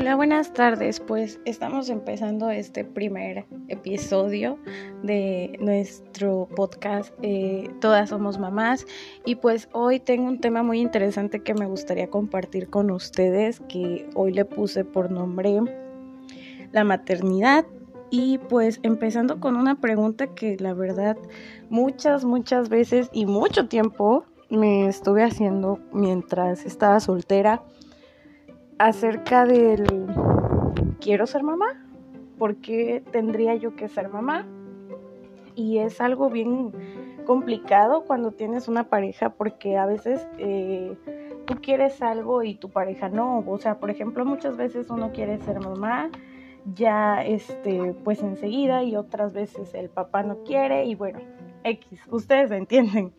Hola, buenas tardes. Pues estamos empezando este primer episodio de nuestro podcast eh, Todas somos mamás y pues hoy tengo un tema muy interesante que me gustaría compartir con ustedes que hoy le puse por nombre la maternidad y pues empezando con una pregunta que la verdad muchas, muchas veces y mucho tiempo me estuve haciendo mientras estaba soltera acerca del quiero ser mamá, ¿por qué tendría yo que ser mamá? Y es algo bien complicado cuando tienes una pareja porque a veces eh, tú quieres algo y tu pareja no. O sea, por ejemplo, muchas veces uno quiere ser mamá ya este pues enseguida y otras veces el papá no quiere y bueno, X, ustedes entienden.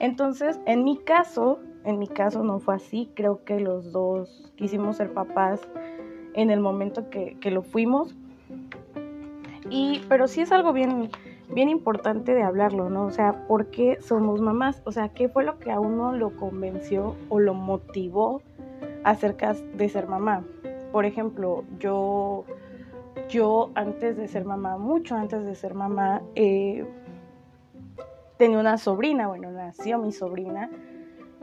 Entonces, en mi caso, en mi caso no fue así, creo que los dos quisimos ser papás en el momento que, lo fuimos. Y, pero sí es algo bien, bien importante de hablarlo, ¿no? O sea, ¿por qué somos mamás? O sea, ¿qué fue lo que a uno lo convenció o lo motivó acerca de ser mamá? Por ejemplo, yo, yo antes de ser mamá, mucho antes de ser mamá, eh, tenía una sobrina, bueno, nació mi sobrina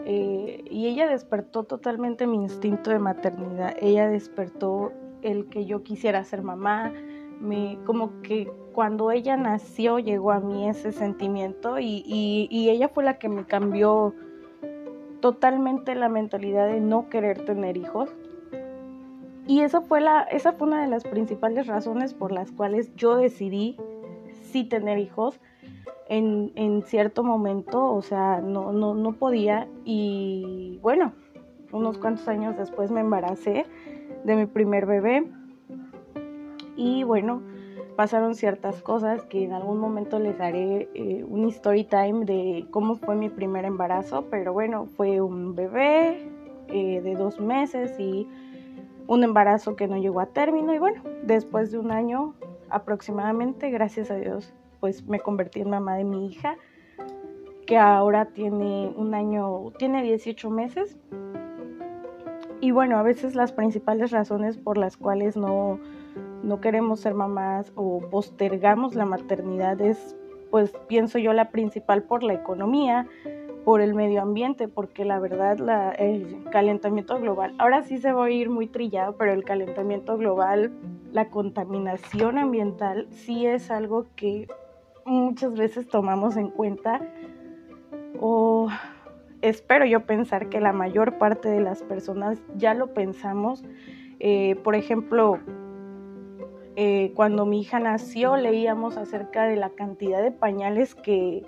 eh, y ella despertó totalmente mi instinto de maternidad. Ella despertó el que yo quisiera ser mamá. Me, como que cuando ella nació llegó a mí ese sentimiento y, y, ella fue la que me cambió totalmente la mentalidad de no querer tener hijos. Y esa fue, la, esa fue una de las principales razones por las cuales yo decidí sí tener hijos en, cierto momento, o sea, no, no, no podía. Y bueno, unos cuantos años después me embaracé de mi primer bebé. Y bueno, pasaron ciertas cosas que en algún momento les haré eh, un story time de cómo fue mi primer embarazo, pero bueno, fue un bebé eh, de dos meses y un embarazo que no llegó a término. Y bueno, después de un año aproximadamente, gracias a Dios, pues me convertí en mamá de mi hija, que ahora tiene un año, tiene 18 meses. Y bueno, a veces las principales razones por las cuales no, no queremos ser mamás o postergamos la maternidad es, pues pienso yo, la principal por la economía, por el medio ambiente, porque la verdad el calentamiento global, ahora sí se va a ir muy trillado, pero el calentamiento global, la contaminación ambiental, sí es algo que muchas veces tomamos en cuenta o espero yo pensar que la mayor parte de las personas ya lo pensamos. Eh, por ejemplo, eh, cuando mi hija nació leíamos acerca de la cantidad de pañales que,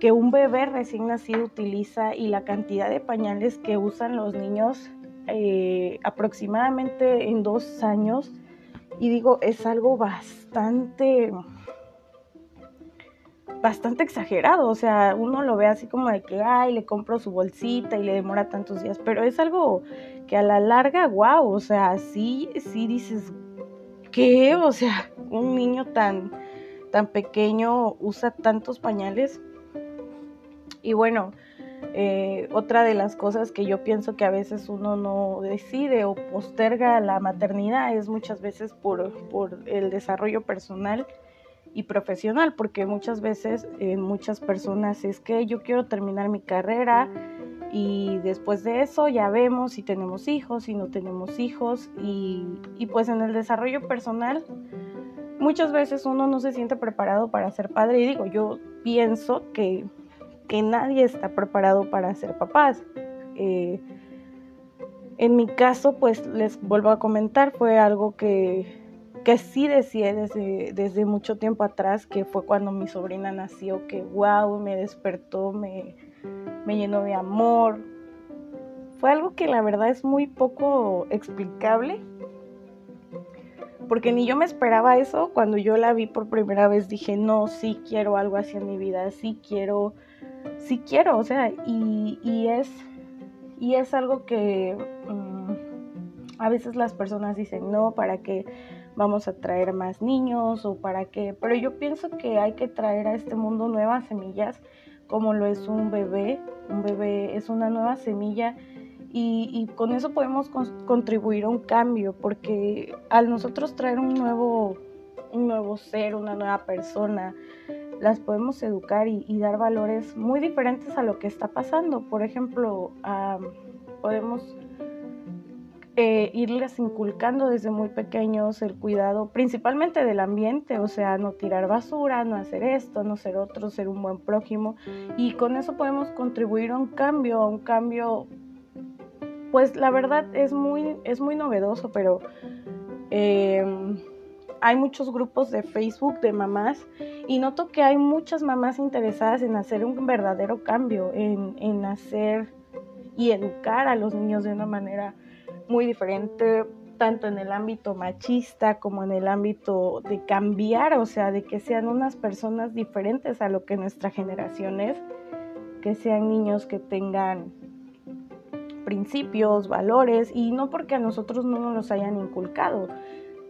que un bebé recién nacido utiliza y la cantidad de pañales que usan los niños eh, aproximadamente en dos años. Y digo, es algo bastante bastante exagerado, o sea, uno lo ve así como de que, ay, le compro su bolsita y le demora tantos días, pero es algo que a la larga, wow, o sea, sí, sí dices, ¿qué? O sea, un niño tan, tan pequeño usa tantos pañales. Y bueno, eh, otra de las cosas que yo pienso que a veces uno no decide o posterga la maternidad es muchas veces por, por el desarrollo personal y profesional, porque muchas veces en muchas personas es que yo quiero terminar mi carrera y después de eso ya vemos si tenemos hijos, si no tenemos hijos y, pues en el desarrollo personal muchas veces uno no se siente preparado para ser padre y digo, yo pienso que, que nadie está preparado para ser papás. Eh, en mi caso, pues les vuelvo a comentar, fue algo que que sí decía desde, desde mucho tiempo atrás, que fue cuando mi sobrina nació, que wow, me despertó, me, me llenó de amor. Fue algo que la verdad es muy poco explicable, porque ni yo me esperaba eso. Cuando yo la vi por primera vez dije, no, sí quiero algo así en mi vida, sí quiero, sí quiero, o sea, y, y es, y es algo que mm, a veces las personas dicen, no, para que vamos a traer más niños o para qué, pero yo pienso que hay que traer a este mundo nuevas semillas como lo es un bebé, un bebé es una nueva semilla y, con eso podemos contribuir a un cambio, porque al nosotros traer un nuevo, un nuevo ser, una nueva persona, las podemos educar y, dar valores muy diferentes a lo que está pasando. Por ejemplo, podemos eh, irles inculcando desde muy pequeños el cuidado principalmente del ambiente, o sea, no tirar basura, no hacer esto, no ser otro, ser un buen prójimo. Y con eso podemos contribuir a un cambio, a un cambio pues la verdad es muy, es muy novedoso, pero em, hay muchos grupos de Facebook de mamás y noto que hay muchas mamás interesadas en hacer un verdadero cambio, en, en hacer y educar a los niños de una manera muy diferente, tanto en el ámbito machista como en el ámbito de cambiar, o sea, de que sean unas personas diferentes a lo que nuestra generación es, que sean niños que tengan principios, valores, y no porque a nosotros no nos los hayan inculcado,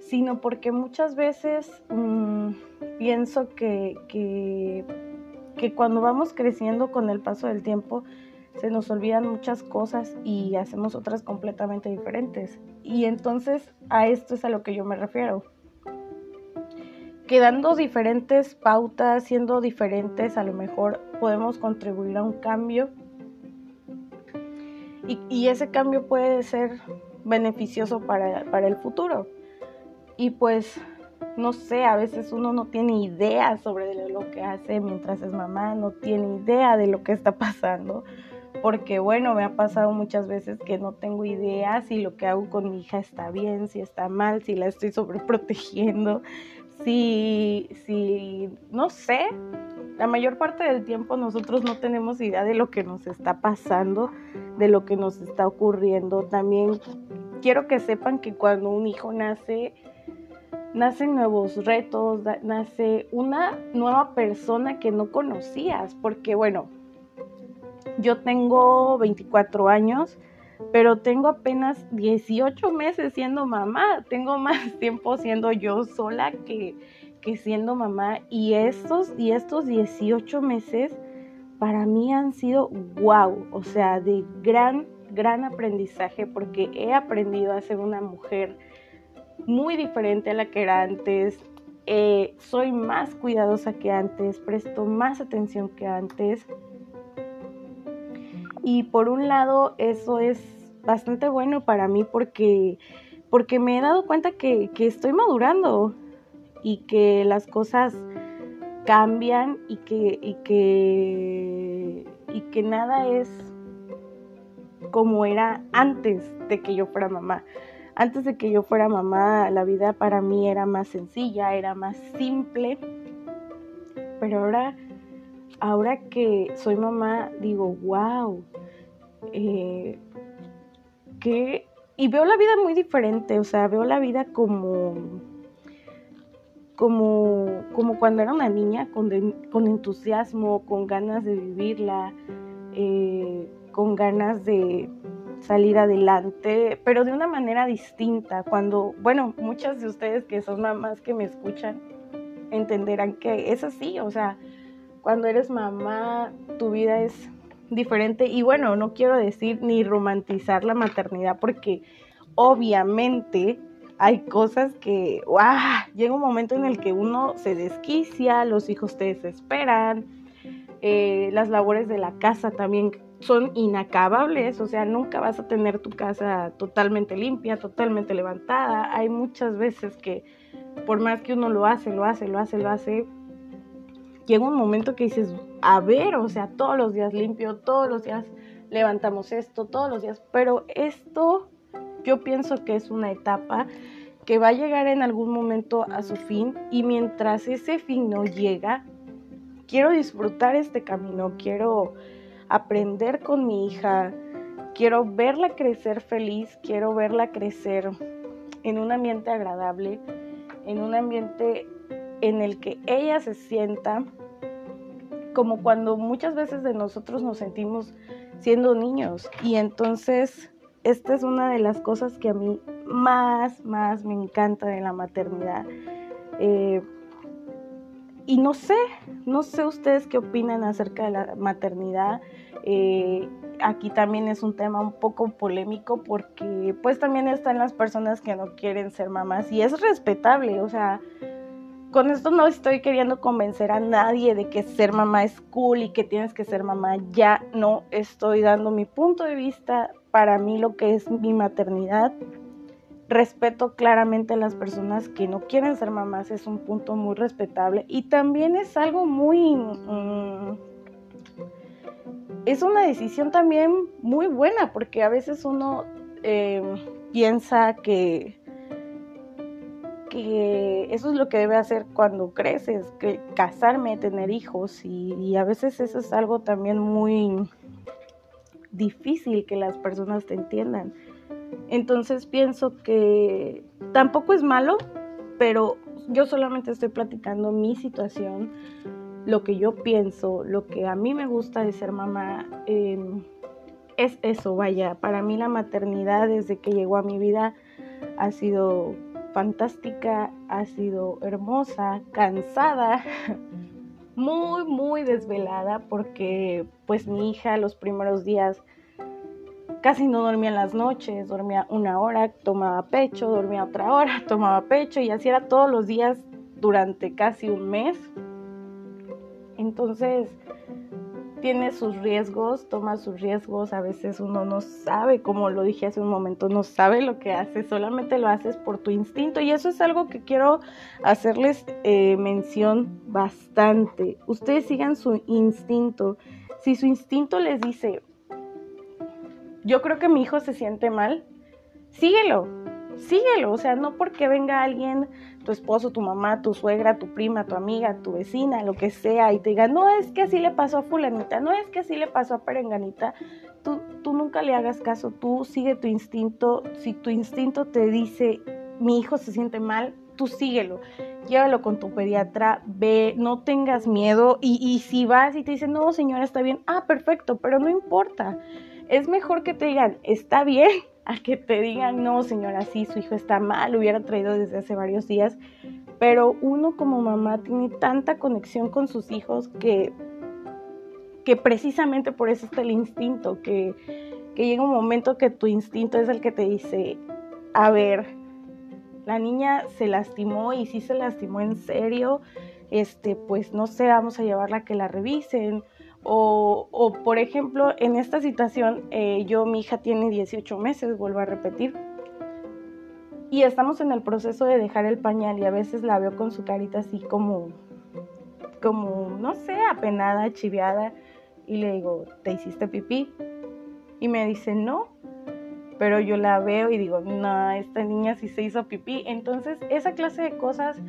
sino porque muchas veces mm, pienso que, que, que cuando vamos creciendo con el paso del tiempo, se nos olvidan muchas cosas y hacemos otras completamente diferentes. Y entonces a esto es a lo que yo me refiero. Quedando diferentes pautas, siendo diferentes, a lo mejor podemos contribuir a un cambio y, ese cambio puede ser beneficioso para, el futuro. Y pues, no sé, a veces uno no tiene idea sobre lo que hace mientras es mamá, no tiene idea de lo que está pasando. Porque bueno, me ha pasado muchas veces que no tengo idea si lo que hago con mi hija está bien, si está mal, si la estoy sobreprotegiendo, si, si, no sé, la mayor parte del tiempo nosotros no tenemos idea de lo que nos está pasando, de lo que nos está ocurriendo. También quiero que sepan que cuando un hijo nace, nacen nuevos retos, nace una nueva persona que no conocías, porque bueno, yo tengo 24 años, pero tengo apenas 18 meses siendo mamá, tengo más tiempo siendo yo sola que que siendo mamá y estos, y estos 18 meses para mí han sido wow, o sea, de gran, gran aprendizaje porque he aprendido a ser una mujer muy diferente a la que era antes. Eh, soy más cuidadosa que antes, presto más atención que antes. Y por un lado eso es bastante bueno para mí porque, porque me he dado cuenta que, que estoy madurando, y que las cosas cambian y que, y que, y que nada es como era antes de que yo fuera mamá. Antes de que yo fuera mamá, la vida para mí era más sencilla, era más simple. Pero ahora, ahora que soy mamá, digo, wow, eh, que... Y veo la vida muy diferente, o sea, veo la vida como como, como cuando era una niña, con, con entusiasmo, con ganas de vivirla, eh, con ganas de salir adelante, pero de una manera distinta. Cuando, bueno, muchas de ustedes que son mamás que me escuchan entenderán que es así, o sea, cuando eres mamá, tu vida es diferente y bueno, no quiero decir ni romantizar la maternidad porque obviamente hay cosas que. Llega un momento en el que uno se desquicia, los hijos te desesperan, eh, las labores de la casa también son inacabables, o sea, nunca vas a tener tu casa totalmente limpia, totalmente levantada. Hay muchas veces que por más que uno lo hace, lo hace, lo hace, lo hace, llega un momento que dices, a ver, o sea, todos los días limpio, todos los días levantamos esto, todos los días, pero esto yo pienso que es una etapa que va a llegar en algún momento a su fin y mientras ese fin no llega, quiero disfrutar este camino, quiero aprender con mi hija, quiero verla crecer feliz, quiero verla crecer en un ambiente agradable, en un ambiente en el que ella se sienta como cuando muchas veces de nosotros nos sentimos siendo niños y entonces esta es una de las cosas que a mí más, más me encanta de la maternidad. Eh, y no sé, no sé ustedes qué opinan acerca de la maternidad. Eh, aquí también es un tema un poco polémico porque pues también están las personas que no quieren ser mamás y es respetable, o sea, con esto no estoy queriendo convencer a nadie de que ser mamá es cool y que tienes que ser mamá ya, no, estoy dando mi punto de vista para mí lo que es mi maternidad. Respeto claramente a las personas que no quieren ser mamás, es un punto muy respetable y también es algo muy... Mm, es una decisión también muy buena porque a veces uno eh, piensa que, eso es lo que debe hacer cuando creces, que casarme, tener hijos y, a veces eso es algo también muy difícil que las personas te entiendan. Entonces pienso que tampoco es malo, pero yo solamente estoy platicando mi situación, lo que yo pienso, lo que a mí me gusta de ser mamá. Em, es eso, vaya, para mí la maternidad desde que llegó a mi vida ha sido fantástica, ha sido hermosa, cansada, muy, muy desvelada porque pues mi hija los primeros días casi no dormía en las noches, dormía una hora, tomaba pecho, dormía otra hora, tomaba pecho y así era todos los días durante casi un mes. Entonces, tiene sus riesgos, toma sus riesgos, a veces uno no sabe, como lo dije hace un momento, no sabe lo que hace, solamente lo haces por tu instinto y eso es algo que quiero hacerles eh, mención bastante. Ustedes sigan su instinto. Si su instinto les dice, yo creo que mi hijo se siente mal, síguelo, síguelo, o sea, no porque venga alguien, tu esposo, tu mamá, tu suegra, tu prima, tu amiga, tu vecina, lo que sea, y te diga, no es que así le pasó a fulanita, no es que así le pasó a perenganita, tú, tú nunca le hagas caso, tú sigue tu instinto, si tu instinto te dice, mi hijo se siente mal, tú síguelo, llévalo con tu pediatra, ve, no tengas miedo, y, y si vas y te dicen, no señora, está bien, ah, perfecto, pero no importa, es mejor que te digan, está bien, a que te digan, no, señora, sí, su hijo está mal, lo hubiera traído desde hace varios días. Pero uno como mamá tiene tanta conexión con sus hijos que, que precisamente por eso está el instinto, que, que llega un momento que tu instinto es el que te dice, a ver, la niña se lastimó y si se lastimó en serio, este, pues no sé, vamos a llevarla a que la revisen o, por ejemplo, en esta situación, eh, yo, mi hija tiene 18 meses, vuelvo a repetir, y estamos en el proceso de dejar el pañal y a veces la veo con su carita así como, como, no sé, apenada, chiviada, y le digo, ¿te hiciste pipí? Y me dice, no, pero yo la veo y digo, no, esta niña sí se hizo pipí. Entonces, esa clase de cosas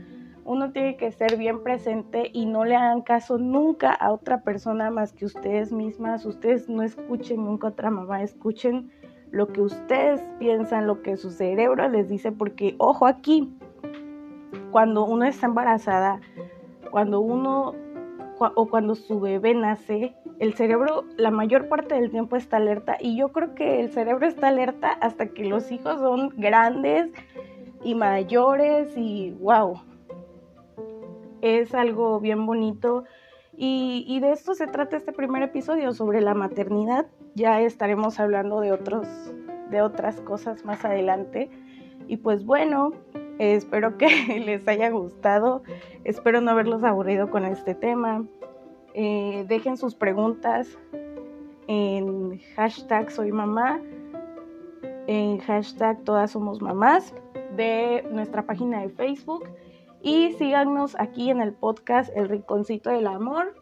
uno tiene que ser bien presente y no le hagan caso nunca a otra persona más que ustedes mismas. Ustedes no escuchen nunca a otra mamá, escuchen lo que ustedes piensan, lo que su cerebro les dice, porque ojo aquí, cuando uno está embarazada, cuando uno o cuando su bebé nace, el cerebro la mayor parte del tiempo está alerta y yo creo que el cerebro está alerta hasta que los hijos son grandes y mayores y wow, es algo bien bonito. Y, de esto se trata este primer episodio sobre la maternidad. Ya estaremos hablando de, otros, de otras cosas más adelante. Y pues bueno, espero que les haya gustado. Espero no haberlos aburrido con este tema. Eh, dejen sus preguntas en hashtag soy mamá, en hashtag todas somos mamás de nuestra página de Facebook y síganos aquí en el podcast El Rinconcito del Amor.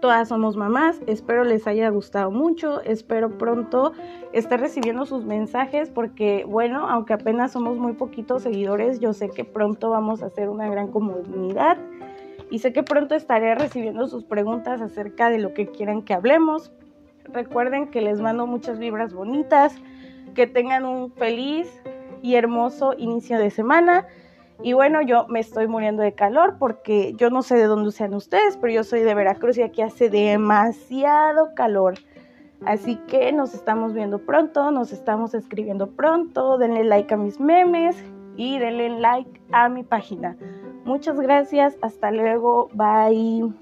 Todas somos mamás, espero les haya gustado mucho, espero pronto estar recibiendo sus mensajes porque bueno, aunque apenas somos muy poquitos seguidores, yo sé que pronto vamos a hacer una gran comunidad y sé que pronto estaré recibiendo sus preguntas acerca de lo que quieran que hablemos. Recuerden que les mando muchas vibras bonitas, que tengan un feliz y hermoso inicio de semana. Y bueno, yo me estoy muriendo de calor porque yo no sé de dónde sean ustedes, pero yo soy de Veracruz y aquí hace demasiado calor. Así que nos estamos viendo pronto, nos estamos escribiendo pronto. Denle like a mis memes y denle like a mi página. Muchas gracias, hasta luego, bye.